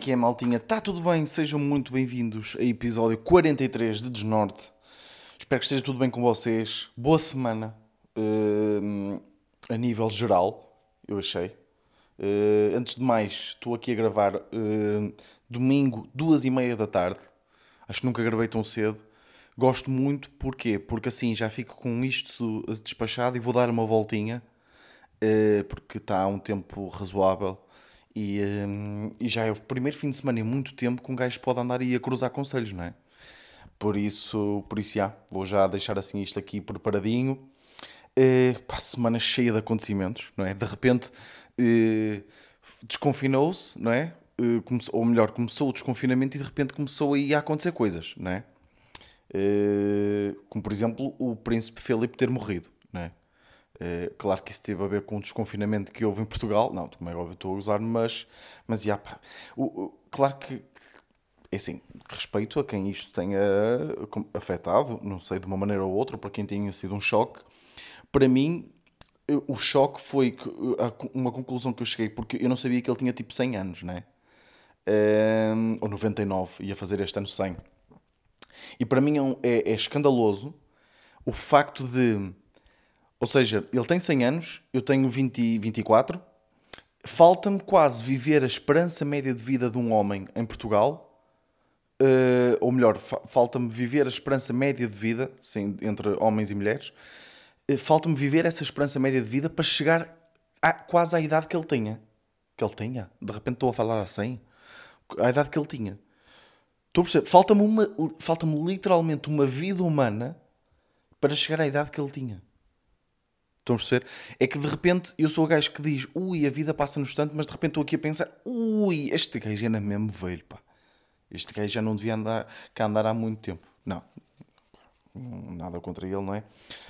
Que é, maltinha? Está tudo bem? Sejam muito bem-vindos a episódio 43 de Desnorte. Espero que esteja tudo bem com vocês. Boa semana uh, a nível geral, eu achei. Uh, antes de mais, estou aqui a gravar uh, domingo, duas e meia da tarde. Acho que nunca gravei tão cedo. Gosto muito, porquê? Porque assim já fico com isto despachado e vou dar uma voltinha, porque está um tempo razoável e, um, e já é o primeiro fim de semana em muito tempo que um gajo pode andar aí a cruzar conselhos, não é? Por isso, por isso já, vou já deixar assim isto aqui preparadinho. Uh, pá, semana cheia de acontecimentos, não é? De repente uh, desconfinou-se, não é? Uh, começou, ou melhor, começou o desconfinamento e de repente começou aí a acontecer coisas, não é? Como por exemplo o príncipe Felipe ter morrido, não é? Uh, claro que isso teve a ver com o desconfinamento que houve em Portugal. Não, como é óbvio, estou a usar, mas, mas já, pá. O, o, claro que, é assim, respeito a quem isto tenha afetado, não sei, de uma maneira ou outra, para quem tenha sido um choque. Para mim, o choque foi uma conclusão que eu cheguei, porque eu não sabia que ele tinha tipo 100 anos, né? Um, ou 99, ia fazer este ano 100. E para mim é, é, é escandaloso o facto de ou seja, ele tem 100 anos, eu tenho 20, 24. Falta-me quase viver a esperança média de vida de um homem em Portugal. Uh, ou melhor, fa falta-me viver a esperança média de vida sim, entre homens e mulheres. Uh, falta-me viver essa esperança média de vida para chegar a, quase à idade que ele tinha. Que ele tinha. De repente estou a falar assim. À idade que ele tinha. Estou a perceber. Falta-me falta literalmente uma vida humana para chegar à idade que ele tinha. Estão a perceber? É que de repente eu sou o gajo que diz ui, a vida passa no instante, mas de repente estou aqui a pensar ui, este gajo era mesmo velho, pá. Este gajo já não devia andar, cá andar há muito tempo. Não, nada contra ele, não é?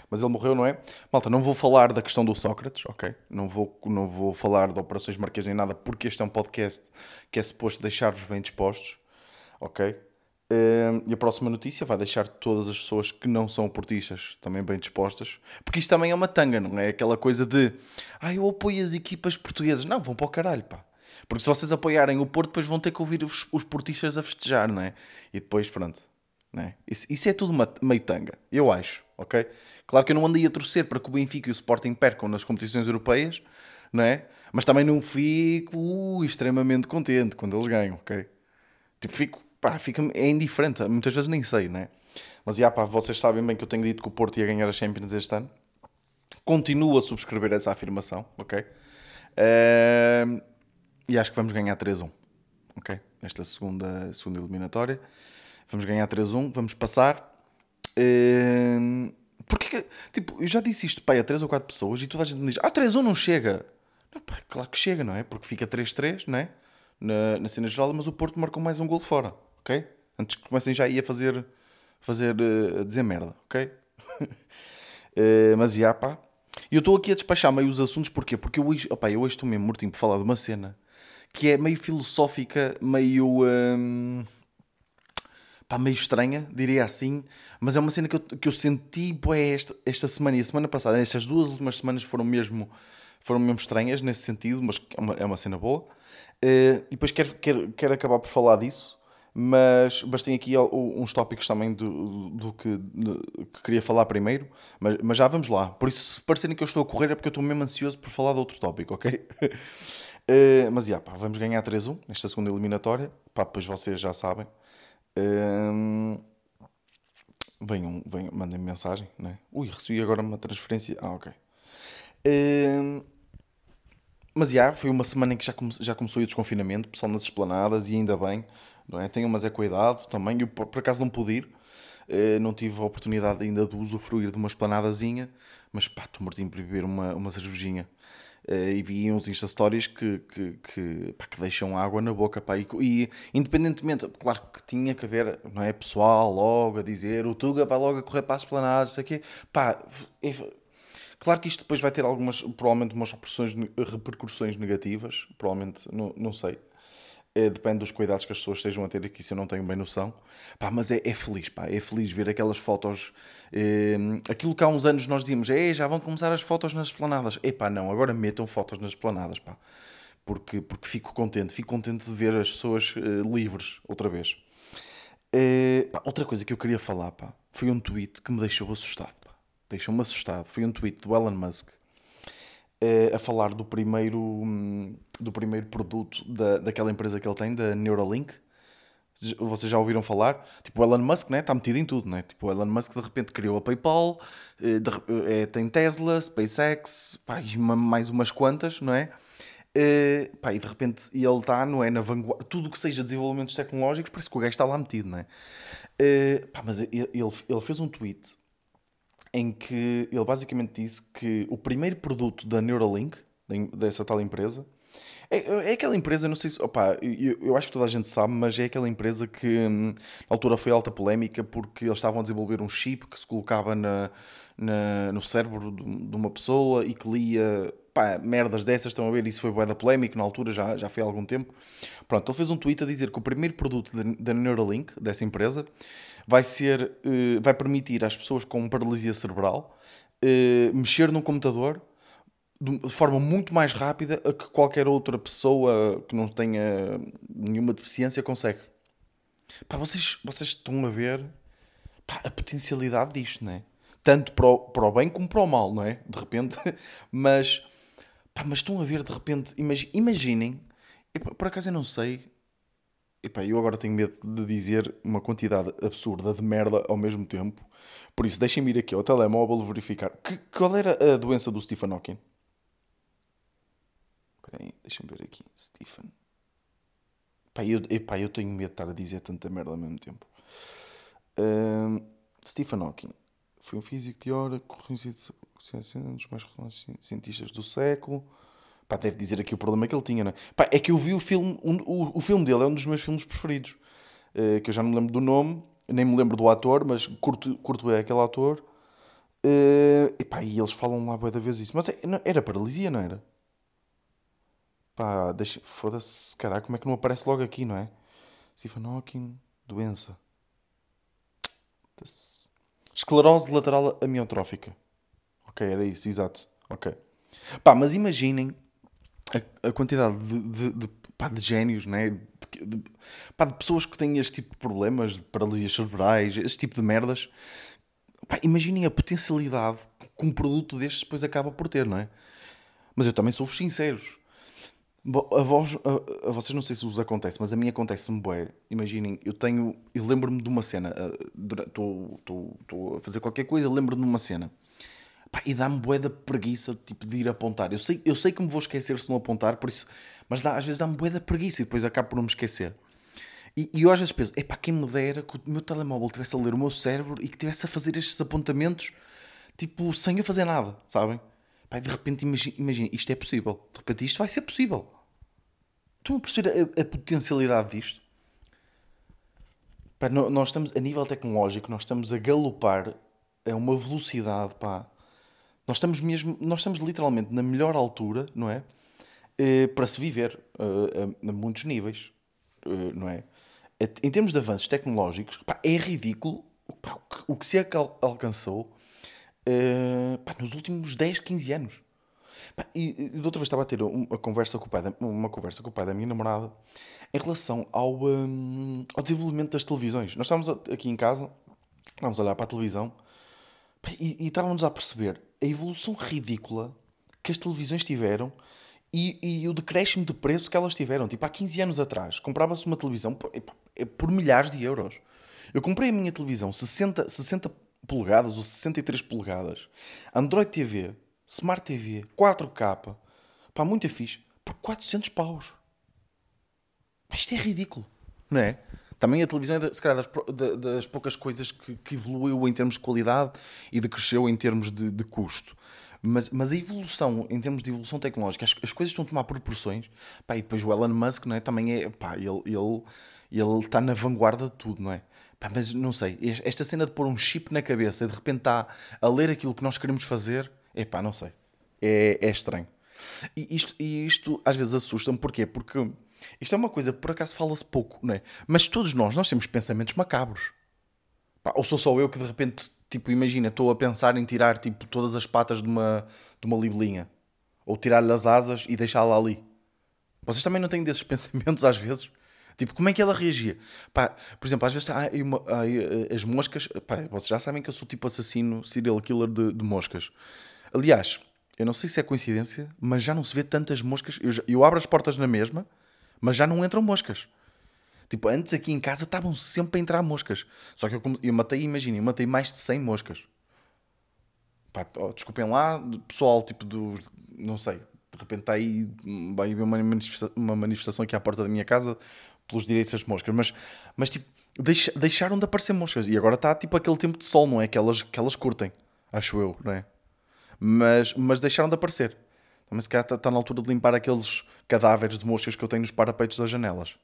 Mas ele morreu, não é? Malta, não vou falar da questão do Sócrates, ok? Não vou, não vou falar de Operações Marquês nem nada, porque este é um podcast que é suposto deixar-vos bem dispostos, ok? E a próxima notícia vai deixar todas as pessoas que não são portistas também bem dispostas, porque isto também é uma tanga, não é? Aquela coisa de ah, eu apoio as equipas portuguesas. Não, vão para o caralho, pá. Porque se vocês apoiarem o Porto, depois vão ter que ouvir os, os portistas a festejar, não é? E depois, pronto. Não é? Isso, isso é tudo uma, meio tanga, eu acho, ok? Claro que eu não andei a torcer para que o Benfica e o Sporting percam nas competições europeias, não é? Mas também não fico uh, extremamente contente quando eles ganham, ok? Tipo, fico pá, fica, é indiferente. Muitas vezes nem sei, né? Mas, já, pá, vocês sabem bem que eu tenho dito que o Porto ia ganhar a Champions este ano. Continuo a subscrever essa afirmação, ok? Uh, e acho que vamos ganhar 3-1, ok? Nesta segunda, segunda eliminatória. Vamos ganhar 3-1, vamos passar. Uh, porque, tipo, eu já disse isto, pá, a 3 ou 4 pessoas e toda a gente me diz, ah, 3-1 não chega. Não, pá, claro que chega, não é? Porque fica 3-3, não é? Na, na cena geral, mas o Porto marcou mais um gol fora ok? Antes que comecem já aí a fazer, fazer uh, a dizer merda, ok? uh, mas já, pá. E eu estou aqui a despachar meio os assuntos, porquê? Porque eu hoje, opa, eu hoje estou mesmo mortinho por falar de uma cena que é meio filosófica, meio. Um, pá, meio estranha, diria assim, mas é uma cena que eu, que eu senti boé, esta, esta semana e a semana passada. Estas duas últimas semanas foram mesmo, foram mesmo estranhas nesse sentido, mas é uma, é uma cena boa. Uh, e depois quero, quero, quero acabar por falar disso mas, mas tem aqui uns tópicos também do, do que, que queria falar primeiro, mas, mas já vamos lá. Por isso, se parecerem que eu estou a correr, é porque eu estou mesmo ansioso por falar de outro tópico, ok? uh, mas, já, pá, vamos ganhar 3-1 nesta segunda eliminatória. Pá, depois vocês já sabem. Uh, venham, venham mandem-me mensagem, né? Ui, recebi agora uma transferência. Ah, ok. Uh, mas já, foi uma semana em que já, come, já começou o desconfinamento, pessoal nas esplanadas, e ainda bem não é? Tenho, mas é cuidado também. Eu por acaso não pude ir, eh, não tive a oportunidade ainda de usufruir de uma esplanadazinha, mas pá, estou mortinho para beber uma, uma cervejinha. Uh, e vi uns Insta Stories que, que, que, pá, que, deixam água na boca. Pá, e, e, independentemente, claro que tinha que haver, não é? Pessoal logo a dizer o Tuga vai logo a correr para as esplanadas, isso aqui. Pá, é, claro que isto depois vai ter algumas, provavelmente, umas repercussões negativas, provavelmente, não, não sei. É, depende dos cuidados que as pessoas estejam a ter aqui, se eu não tenho bem noção. Pá, mas é, é feliz, pá, é feliz ver aquelas fotos. É, aquilo que há uns anos nós dizíamos, é, já vão começar as fotos nas esplanadas. É pá, não, agora metam fotos nas esplanadas, pá. porque, porque fico contente, fico contente de ver as pessoas uh, livres outra vez. Uh, pá, outra coisa que eu queria falar pá, foi um tweet que me deixou assustado. Deixou-me assustado. Foi um tweet do Elon Musk a falar do primeiro, um, do primeiro produto da, daquela empresa que ele tem, da Neuralink. Vocês já ouviram falar? Tipo, o Elon Musk né, está metido em tudo, né? Tipo, o Elon Musk de repente criou a PayPal, de, tem Tesla, SpaceX, pá, uma, mais umas quantas, não é? Pá, e de repente ele está, não é? Na vanguarda, tudo que seja desenvolvimentos tecnológicos, parece que o gajo está lá metido, não é? Pá, mas ele, ele fez um tweet em que ele basicamente disse que o primeiro produto da Neuralink, dessa tal empresa, é, é aquela empresa, não sei se. Opa, eu, eu, acho que toda a gente sabe, mas é aquela empresa que hum, na altura foi alta polémica porque eles estavam a desenvolver um chip que se colocava na, na no cérebro de, uma pessoa e que lia pá, merdas dessas, estão a ver, isso foi bué da polémica na altura, já, já foi há algum tempo. Pronto, ele fez um tweet a dizer que o primeiro produto da Neuralink, dessa empresa, vai ser, uh, vai permitir às pessoas com paralisia cerebral uh, mexer num computador de forma muito mais rápida a que qualquer outra pessoa que não tenha nenhuma deficiência consegue. Pá, vocês, vocês estão a ver pá, a potencialidade disto, não é? Tanto para o, para o bem como para o mal, não é? De repente, mas Pá, mas estão a ver de repente, imaginem, por acaso eu não sei, epá, eu agora tenho medo de dizer uma quantidade absurda de merda ao mesmo tempo, por isso deixem-me ir aqui ao telemóvel verificar. Que, qual era a doença do Stephen Hawking? Espera aí, deixem-me ver aqui. Stephen. Epá, eu, epá, eu tenho medo de estar a dizer tanta merda ao mesmo tempo. Stephen Hawking foi um físico teórico reconhecido um dos mais renomados cientistas do século. Pá, deve dizer aqui o problema que ele tinha, não é? Pá, é que eu vi o filme, um, o, o filme dele é um dos meus filmes preferidos. Uh, que eu já não me lembro do nome, nem me lembro do ator, mas curto, curto aquele ator. Uh, e pá, e eles falam lá boa da vez isso. Mas é, não, era paralisia, não era? Pá, deixa. Foda-se, caralho, como é que não aparece logo aqui, não é? Hawking, doença. Esclerose lateral amiotrófica. Ok, era isso, exato. Ok. Pá, mas imaginem a, quantidade de, de, de, pá, de génios, né? De, pá, de pessoas que têm este tipo de problemas, de paralisias cerebrais, este tipo de merdas. Pá, imaginem a potencialidade que um produto destes depois acaba por ter, não é? Mas eu também sou-vos sinceros. A, vós, a, a, vocês não sei se vos acontece, mas a mim acontece-me bué. Imaginem, eu tenho. Eu lembro-me de uma cena. Estou a fazer qualquer coisa, lembro-me de uma cena Pá, e dá-me bué da preguiça tipo, de ir apontar. Eu sei, eu sei que me vou esquecer se não apontar, por isso, mas dá, às vezes dá-me bué da preguiça e depois acabo por não me esquecer. E, e eu às vezes penso, epá, quem me dera que o meu telemóvel estivesse a ler o meu cérebro e que estivesse a fazer estes apontamentos, tipo, sem eu fazer nada, sabem? Pá, de repente, imagina, isto é possível. De repente, isto vai ser possível. Estão a perceber a, a potencialidade disto? Pá, nós estamos, a nível tecnológico, nós estamos a galopar a uma velocidade, pá, nós estamos mesmo, nós estamos literalmente na melhor altura, não é? Uh, para se viver uh, a, a, muitos níveis, uh, não é? Em termos de avanços tecnológicos, pá, é ridículo pá, o, que, o, que, se alcançou pá, nos últimos 10, 15 anos. E, e outra vez estava a ter uma conversa com o pai da, uma conversa com o pai da minha namorada em relação ao, um, ao desenvolvimento das televisões. Nós estávamos aqui em casa, estávamos a olhar para a televisão e, e estávamos a perceber a evolução ridícula que as televisões tiveram e, e, o decréscimo de preço que elas tiveram. Tipo, há 15 anos atrás, comprava-se uma televisão por, é por, milhares de euros. Eu comprei a minha televisão 60, 60 polegadas ou 63 polegadas, Android TV, Smart TV, 4K, pá, muito fixe, por 400 paus. Pá, isto é ridículo, não é? Também a televisão é, se calhar, das, das poucas coisas que, que, evoluiu em termos de qualidade e decresceu em termos de, de custo. Mas, mas, a evolução, em termos de evolução tecnológica, as, as coisas estão a tomar proporções. Pá, e depois o Elon Musk não é? também é. Pá, ele, ele, ele está na vanguarda de tudo, não é? Pá, mas não sei, esta cena de pôr um chip na cabeça e de repente está a ler aquilo que nós queremos fazer, é pá, não sei. É, é estranho. E isto, e isto às vezes assusta-me, porquê? Porque isto é uma coisa que por acaso fala-se pouco, não é? Mas todos nós, nós temos pensamentos macabros. Pá, ou sou só eu que de repente, tipo, imagina, estou a pensar em tirar tipo, todas as patas de uma, de uma libelinha. Ou tirar-lhe as asas e deixá-la ali. Vocês também não têm desses pensamentos às vezes? Tipo, como é que ela reagia? Pá, por exemplo, às vezes uma- eh, as moscas. Pá, vocês já sabem que eu sou tipo assassino, serial killer de, de moscas. Aliás, eu não sei se é coincidência, mas já não se vê tantas moscas. Eu, já- eu abro as portas na mesma, mas já não entram moscas. Tipo, antes aqui em casa estavam sempre a entrar moscas. Só que eu, eu matei, imaginem, eu matei mais de 100 moscas. Pá, ó, desculpem lá, pessoal, tipo dos. Não sei, de repente está aí. Vai haver uma manifesta- uma manifestação aqui à porta da minha casa pelos direitos das moscas, mas, mas tipo, deixa- deixaram de aparecer moscas. E agora está tipo aquele tempo de sol, não é? Que elas, que elas curtem, acho eu, não é? Mas, mas deixaram de aparecer. Também se calhar está, está na altura de limpar aqueles cadáveres de moscas que eu tenho nos parapeitos das janelas.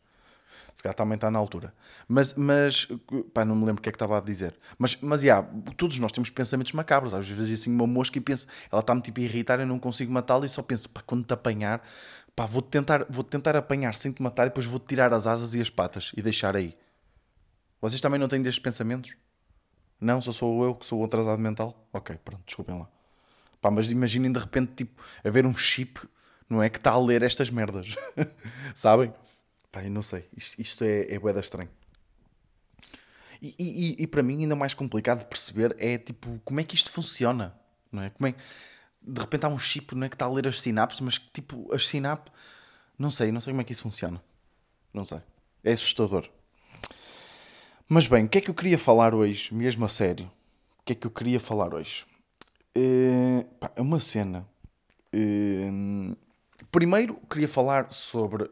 Se calhar também está na altura. Mas, mas pá, não me lembro o que é que estava a dizer. Mas, mas, yeah, todos nós temos pensamentos macabros. Às vezes, assim, uma mosca e penso, ela está-me tipo a irritar, eu não consigo matá-la e só penso, pá, quando te apanhar, pá, vou-te tentar, vou tentar apanhar sem te matar e depois vou-te tirar as asas e as patas e deixar aí. Vocês também não têm destes pensamentos? Não, só sou eu que sou o atrasado mental? Ok, pronto, desculpem lá. Pá, mas imaginem de repente, tipo, haver um chip, não é, que está a ler estas merdas. Sabem? Pá, eu não sei. Isto, isto é, é bué estranho. E, e, e para mim ainda mais complicado de perceber é, tipo, como é que isto funciona, não é? Como é de repente há um chip, não é, que está a ler as sinapses, mas tipo, as sinapses... Não sei, não sei como é que isso funciona. Não sei. É assustador. Mas bem, o que é que eu queria falar hoje, mesmo a sério? O que é que eu queria falar hoje? Eh, pá, é uma cena. Eh, primeiro, queria falar sobre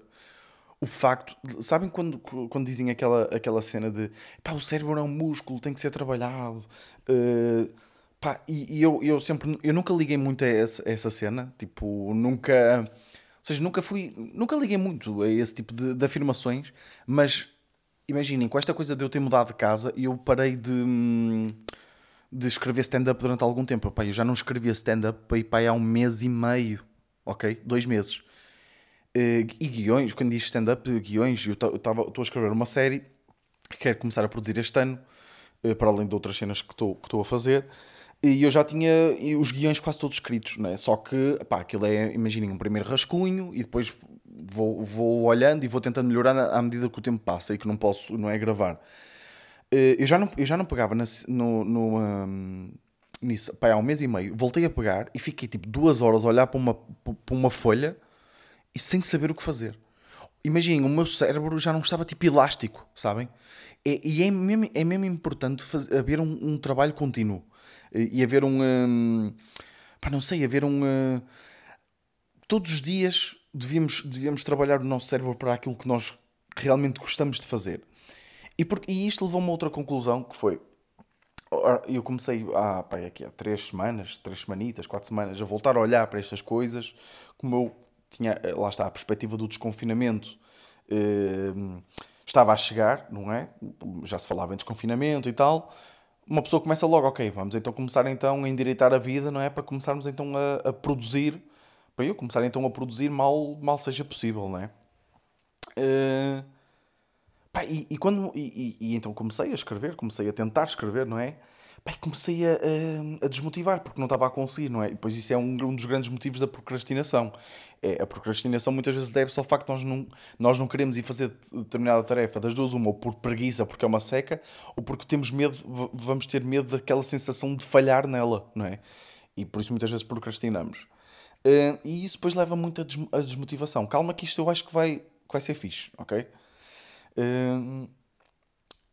o facto. de- sabem quando, quando dizem aquela, aquela cena de pá, o cérebro é um músculo, tem que ser trabalhado. Eh, pá, e, e eu, eu sempre. Eu nunca liguei muito a essa, a essa cena. Tipo, nunca. Ou seja, nunca fui. Nunca liguei muito a esse tipo de, de afirmações, mas imaginem, com esta coisa de eu ter mudado de casa, eu parei de. De escrever stand-up durante algum tempo. Pá, eu já não escrevia stand-up aí há um mês e meio, ok? Dois meses. Eh, e guiões, quando diz stand-up, guiões, eu estou a escrever uma série que quero começar a produzir este ano, eh, para além de outras cenas que estou a fazer. E eu já tinha os guiões quase todos escritos, não é? Só que, pá, aquilo é, imaginem, um primeiro rascunho e depois vou, vou olhando e vou tentando melhorar à medida que o tempo passa e que não posso, não é, gravar. Eh, eu já não, eu já não pegava na- no, no, hum, nisso pá, há um mês e meio. Voltei a pegar e fiquei tipo duas horas a olhar para uma, para uma folha e sem saber o que fazer. Imaginem, o meu cérebro já não estava tipo elástico, sabem? E, e é, mesmo, é mesmo importante haver um, um trabalho contínuo e, haver um. hum, pá, não sei, haver um. hum, todos os dias devíamos, devíamos trabalhar o nosso cérebro para aquilo que nós realmente gostamos de fazer. E, por, e isto levou-me a outra conclusão que foi. Eu comecei há, pá, aqui há três semanas, três semanitas, quatro semanas, a voltar a olhar para estas coisas, como eu tinha, eh, lá está, a perspectiva do desconfinamento eh, estava a chegar, não é? Já se falava em desconfinamento e tal. Uma pessoa começa logo, ok, vamos então começar então a endireitar a vida, não é? Para começarmos então a, a produzir, para eu começar então a produzir mal, mal seja possível, não é? Eh, Pá, e, e quando, e, e- então comecei a escrever, comecei a tentar escrever, não é? Pá, comecei a, a- a desmotivar porque não estava a conseguir, não é? E depois isso é um, um dos grandes motivos da procrastinação. É, a procrastinação muitas vezes deve-se ao facto de nós não, nós não queremos ir fazer determinada tarefa das duas, uma ou por preguiça, porque é uma seca, ou porque temos medo, vamos ter medo daquela sensação de falhar nela, não é? E por isso muitas vezes procrastinamos. Eh, e isso depois leva muito a, des- desmotivação. Calma que isto eu acho que vai, que vai ser fixe, ok? E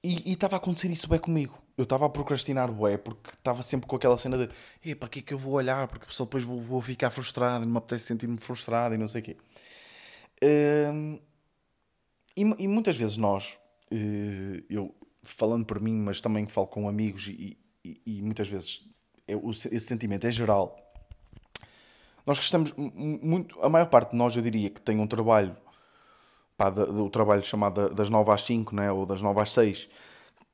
e estava a acontecer isso bem comigo. Eu estava a procrastinar bué, porque estava sempre com aquela cena de "Ei, para que é que eu vou olhar? Porque só depois vou, vou ficar frustrado, não me apetece sentir-me frustrado e não sei o quê. E, e muitas vezes nós, eh, eu falando por mim, mas também falo com amigos e, e- e muitas vezes é esse sentimento é geral. Nós gostamos mu- muito, a maior parte de nós, eu diria, que tem um trabalho pá, do trabalho chamado da- das 9 às 5, né? ou das 9 às 6,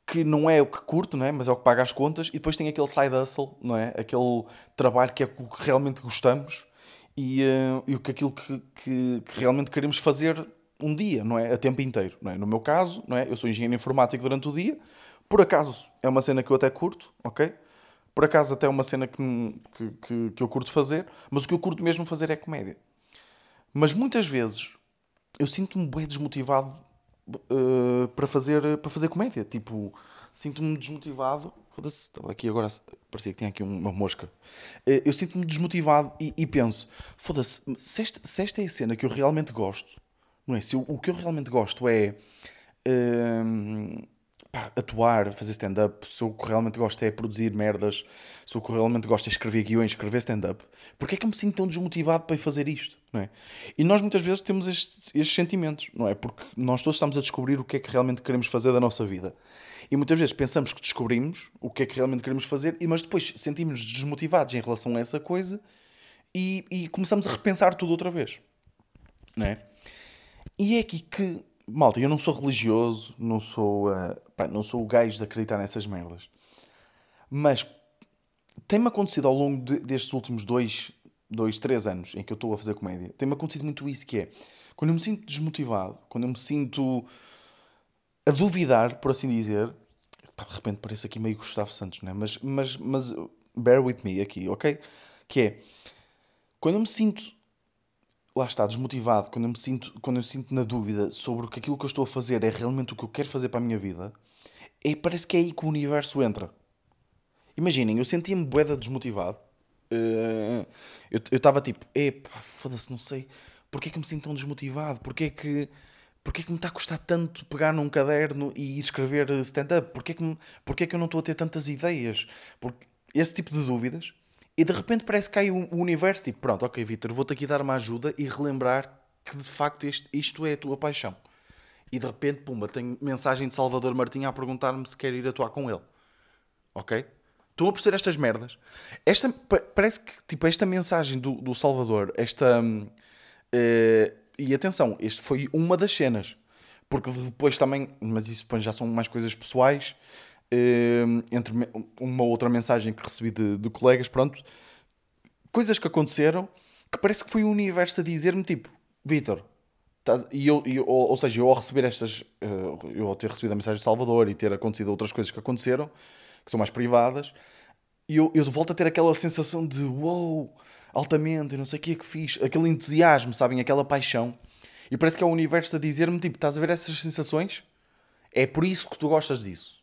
que não é o que curto, né? mas é o que paga as contas, e depois tem aquele side hustle, não é? aquele trabalho que é o que realmente gostamos e, eh, e aquilo que, que, que realmente queremos fazer um dia, não é? A tempo inteiro. Não é? No meu caso, não é? eu sou engenheiro informático durante o dia, por acaso é uma cena que eu até curto, ok? Por acaso até é uma cena que, que, que eu curto fazer, mas o que eu curto mesmo fazer é comédia. Mas muitas vezes eu sinto-me bem desmotivado uh, para, fazer, para fazer comédia. Tipo, sinto-me desmotivado. Foda-se, estava aqui agora, parecia que tinha aqui uma mosca. Uh, eu sinto-me desmotivado e, e penso: foda-se, se se esta é a cena que eu realmente gosto, não é? Se eu, o que eu realmente gosto é. Uh, pá, atuar, fazer stand-up, se o que realmente gosto é produzir merdas, se o que realmente gosto é escrever guiões, escrever stand-up, porque é que eu me sinto tão desmotivado para fazer isto? Não é? E nós muitas vezes temos estes, estes sentimentos, não é? Porque nós todos estamos a descobrir o que é que realmente queremos fazer da nossa vida. E muitas vezes pensamos que descobrimos o que é que realmente queremos fazer, mas depois sentimos-nos desmotivados em relação a essa coisa e, e começamos a repensar tudo outra vez. Não é? E é aqui que malta, eu não sou religioso, não sou, uh, pá, não sou o gajo de acreditar nessas merdas. Mas tem-me acontecido ao longo de, destes últimos dois, dois, três anos em que eu estou a fazer comédia, tem-me acontecido muito isso que é, quando eu me sinto desmotivado, quando eu me sinto a duvidar, por assim dizer, pá, de repente parece aqui meio Gustavo Santos, né? mas, mas, mas bear with me aqui, ok? Que é, quando eu me sinto lá está, desmotivado, quando eu me sinto, quando eu sinto na dúvida sobre que aquilo que eu estou a fazer é realmente o que eu quero fazer para a minha vida, é, parece que é aí que o universo entra. Imaginem, eu sentia-me boeda desmotivado. Uh, eu estava tipo, epá, foda-se, não sei, porquê é que me sinto tão desmotivado? Porquê é que, porquê é que me está a custar tanto pegar num caderno e escrever stand-up? Porquê é que, me, porquê é que eu não estou a ter tantas ideias? Porque esse tipo de dúvidas e de repente parece que cai o universo, tipo, pronto, ok, Vitor, vou-te aqui dar uma ajuda e relembrar que de facto este, isto é a tua paixão. E de repente, pumba, tenho mensagem de Salvador Martinha a perguntar-me se quer ir atuar com ele. Ok? Estão a perceber estas merdas? Esta, parece que, tipo, esta mensagem do, do Salvador, esta. Uh, e atenção, este foi uma das cenas. Porque depois também, mas isso já são mais coisas pessoais. Ehm, entre uma outra mensagem que recebi de, de colegas, pronto, coisas que aconteceram que parece que foi o universo a dizer-me tipo, Vitor, e eu, ou, ou, seja, eu ao receber estas, uh, eu ao ter recebido a mensagem de Salvador e ter acontecido outras coisas que aconteceram, que são mais privadas, eu, eu volto a ter aquela sensação de wow, altamente, não sei o que é que fiz, aquele entusiasmo, sabem, aquela paixão, e parece que é o universo a dizer-me tipo, estás a ver essas sensações? É por isso que tu gostas disso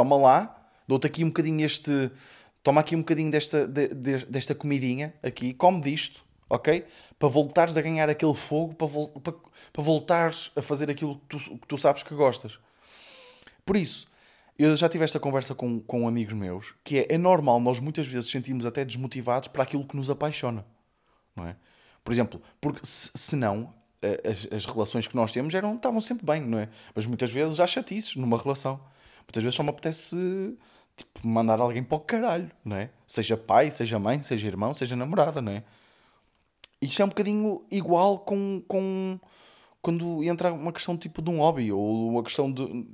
toma lá, dou-te aqui um bocadinho este. Toma aqui um bocadinho desta, de, de, desta comidinha aqui, come disto, ok? Para voltares a ganhar aquele fogo, para, para, para voltares a fazer aquilo que tu, que tu sabes que gostas. Por isso, eu já tive esta conversa com, com amigos meus, que é, é normal nós muitas vezes sentimos até desmotivados para aquilo que nos apaixona, não é? Por exemplo, porque se, se não, as, as relações que nós temos eram, estavam sempre bem, não é? Mas muitas vezes há chatices numa relação. Muitas vezes só me apetece tipo, mandar alguém para o caralho, não é? Seja pai, seja mãe, seja irmão, seja namorada, não é? Isto é um bocadinho igual com, com quando entra uma questão tipo de um hobby ou uma questão de.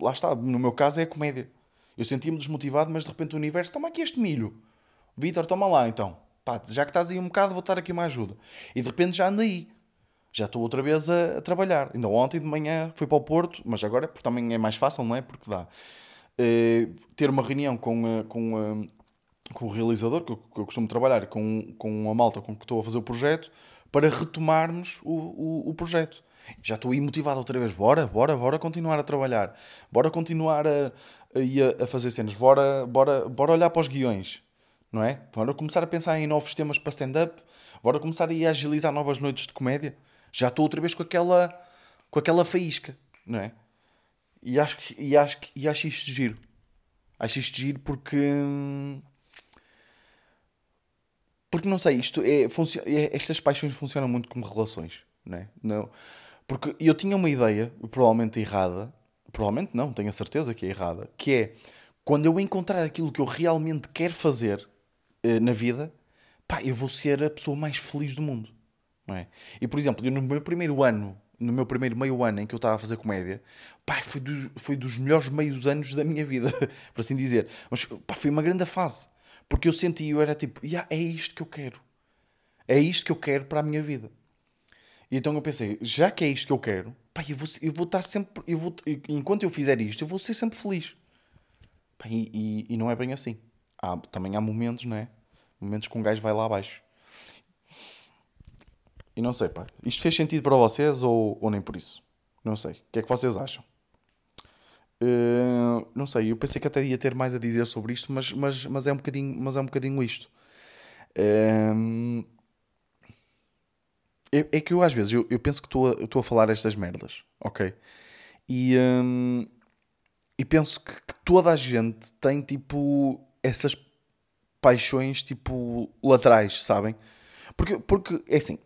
Lá está, no meu caso é a comédia. Eu sentia-me desmotivado, mas de repente o universo, toma aqui este milho. Vitor, toma lá então. Pá, já que estás aí um bocado, vou dar aqui uma ajuda. E de repente já ando aí já estou outra vez a, a, trabalhar. Ainda ontem de manhã fui para o Porto, mas agora porque também é mais fácil, não é? Porque dá. Uh, ter uma reunião com, uh, com, uh, com o realizador, que eu, que eu, costumo trabalhar, com, com a malta com que estou a fazer o projeto, para retomarmos o, o, o projeto. Já estou aí motivado outra vez. Bora, bora, bora continuar a trabalhar. Bora continuar a, a, a fazer cenas. Bora, bora, bora olhar para os guiões. Não é? Bora começar a pensar em novos temas para stand-up. Bora começar a agilizar novas noites de comédia já estou outra vez com aquela, com aquela faísca, não é? E acho, e acho, e acho isto giro. Acho isto giro porque. Porque não sei, isto é, é, estas paixões funcionam muito como relações, não é? Não, porque eu tinha uma ideia, provavelmente errada, provavelmente não, tenho a certeza que é errada, que é quando eu encontrar aquilo que eu realmente quero fazer eh, na vida, pá, eu vou ser a pessoa mais feliz do mundo. É? E por exemplo, eu no meu primeiro ano, no meu primeiro meio ano em que eu estava a fazer comédia, pá, foi, do, foi dos melhores meios anos da minha vida, por assim dizer. Mas pá, foi uma grande fase. Porque eu senti, eu era tipo, yeah, é isto que eu quero. É isto que eu quero para a minha vida. E então eu pensei, já que é isto que eu quero, pá, eu vou, eu vou estar sempre, eu vou, enquanto eu fizer isto, eu vou ser sempre feliz. Pá, e, e, e, não é bem assim. Há, também há momentos, não é? Momentos que um gajo vai lá abaixo. E não sei, pá. Isto fez sentido para vocês ou, ou nem por isso? Não sei. O que é que vocês acham? Uh, não sei, eu pensei que até ia ter mais a dizer sobre isto, mas, mas, mas, é, um bocadinho, mas é um bocadinho isto. Uh, é, é, que eu às vezes eu, eu penso que estou a, a falar estas merdas, ok? E, um, e penso que, que, toda a gente tem tipo essas paixões tipo laterais, sabem? Porque, porque é assim,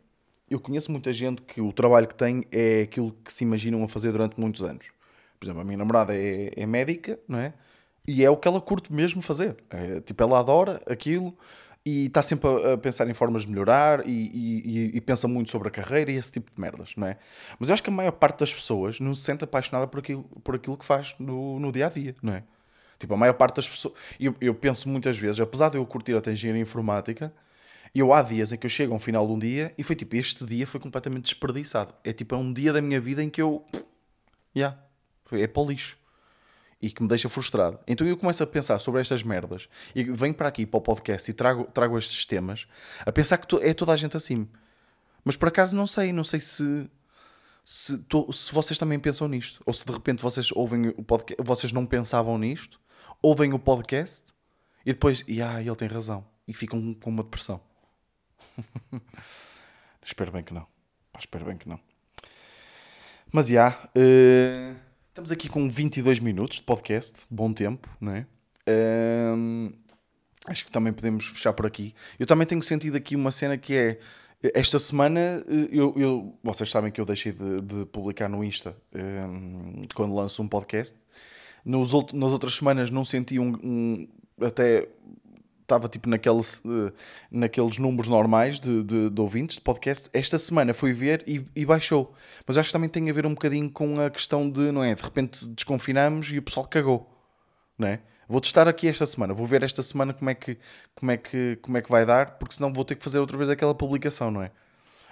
eu conheço muita gente que o trabalho que tem é aquilo que se imaginam a fazer durante muitos anos. Por exemplo, a minha namorada é, é médica, não é? E é o que ela curte mesmo fazer. É, tipo, ela adora aquilo e está sempre a, pensar em formas de melhorar e, e, e, pensa muito sobre a carreira e esse tipo de merdas, não é? Mas eu acho que a maior parte das pessoas não se sente apaixonada por aquilo, por aquilo que faz no, no dia a dia, não é? Tipo, a maior parte das pessoas. Eu, eu penso muitas vezes, apesar de eu curtir a engenharia informática, eu há dias em que eu chego ao final de um dia e foi tipo, este dia foi completamente desperdiçado. É tipo, é um dia da minha vida em que eu. Yeah, é para o lixo. E que me deixa frustrado. Então eu começo a pensar sobre estas merdas e venho para aqui, para o podcast e trago, trago estes temas a pensar que é toda a gente assim. Mas por acaso não sei, não sei se. Se, to, se vocês também pensam nisto, ou se de repente vocês ouvem o podcast, vocês não pensavam nisto, ouvem o podcast e depois, e ah, ele tem razão, e ficam com uma depressão. espero bem que não. Pá, espero bem que não. Mas já, uh, estamos aqui com 22 minutos de podcast, bom tempo, não é? Uh, acho que também podemos fechar por aqui. Eu também tenho sentido aqui uma cena que é. Esta semana, eh, eu, eu vocês sabem que eu deixei de, de publicar no Insta um, quando lanço um podcast. Nos, nas outras semanas não senti um, um até estava tipo naquele, uh, naqueles números normais de, de, de, ouvintes de podcast. Esta semana fui ver e, e, baixou. Mas acho que também tem a ver um bocadinho com a questão de, não é? De repente desconfinamos e o pessoal cagou, não é? Vou testar aqui esta semana, vou ver esta semana como é que, como é que, como é que vai dar, porque senão vou ter que fazer outra vez aquela publicação, não é?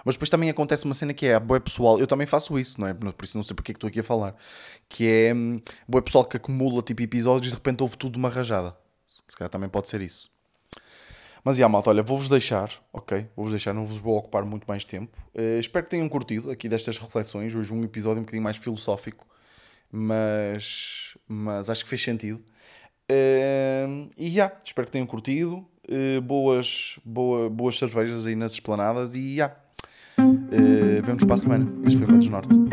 Mas depois também acontece uma cena que é a boa pessoal, eu também faço isso, não é? Por isso não sei porque é que estou aqui a falar. Que é hum, boa pessoal que acumula tipo episódios e de repente houve tudo uma rajada. Se calhar também pode ser isso. Mas, já, malta, olha, vou-vos deixar, ok? Vou-vos deixar, não vos vou ocupar muito mais tempo. Uh, espero que tenham curtido aqui destas reflexões. Hoje um episódio um bocadinho mais filosófico, mas, mas acho que fez sentido. Uh, e, já, espero que tenham curtido. Uh, boas, boa, boas cervejas aí nas esplanadas e, já. Uh, Vemo-nos para a semana. Este foi o meu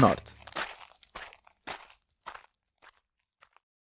Norte.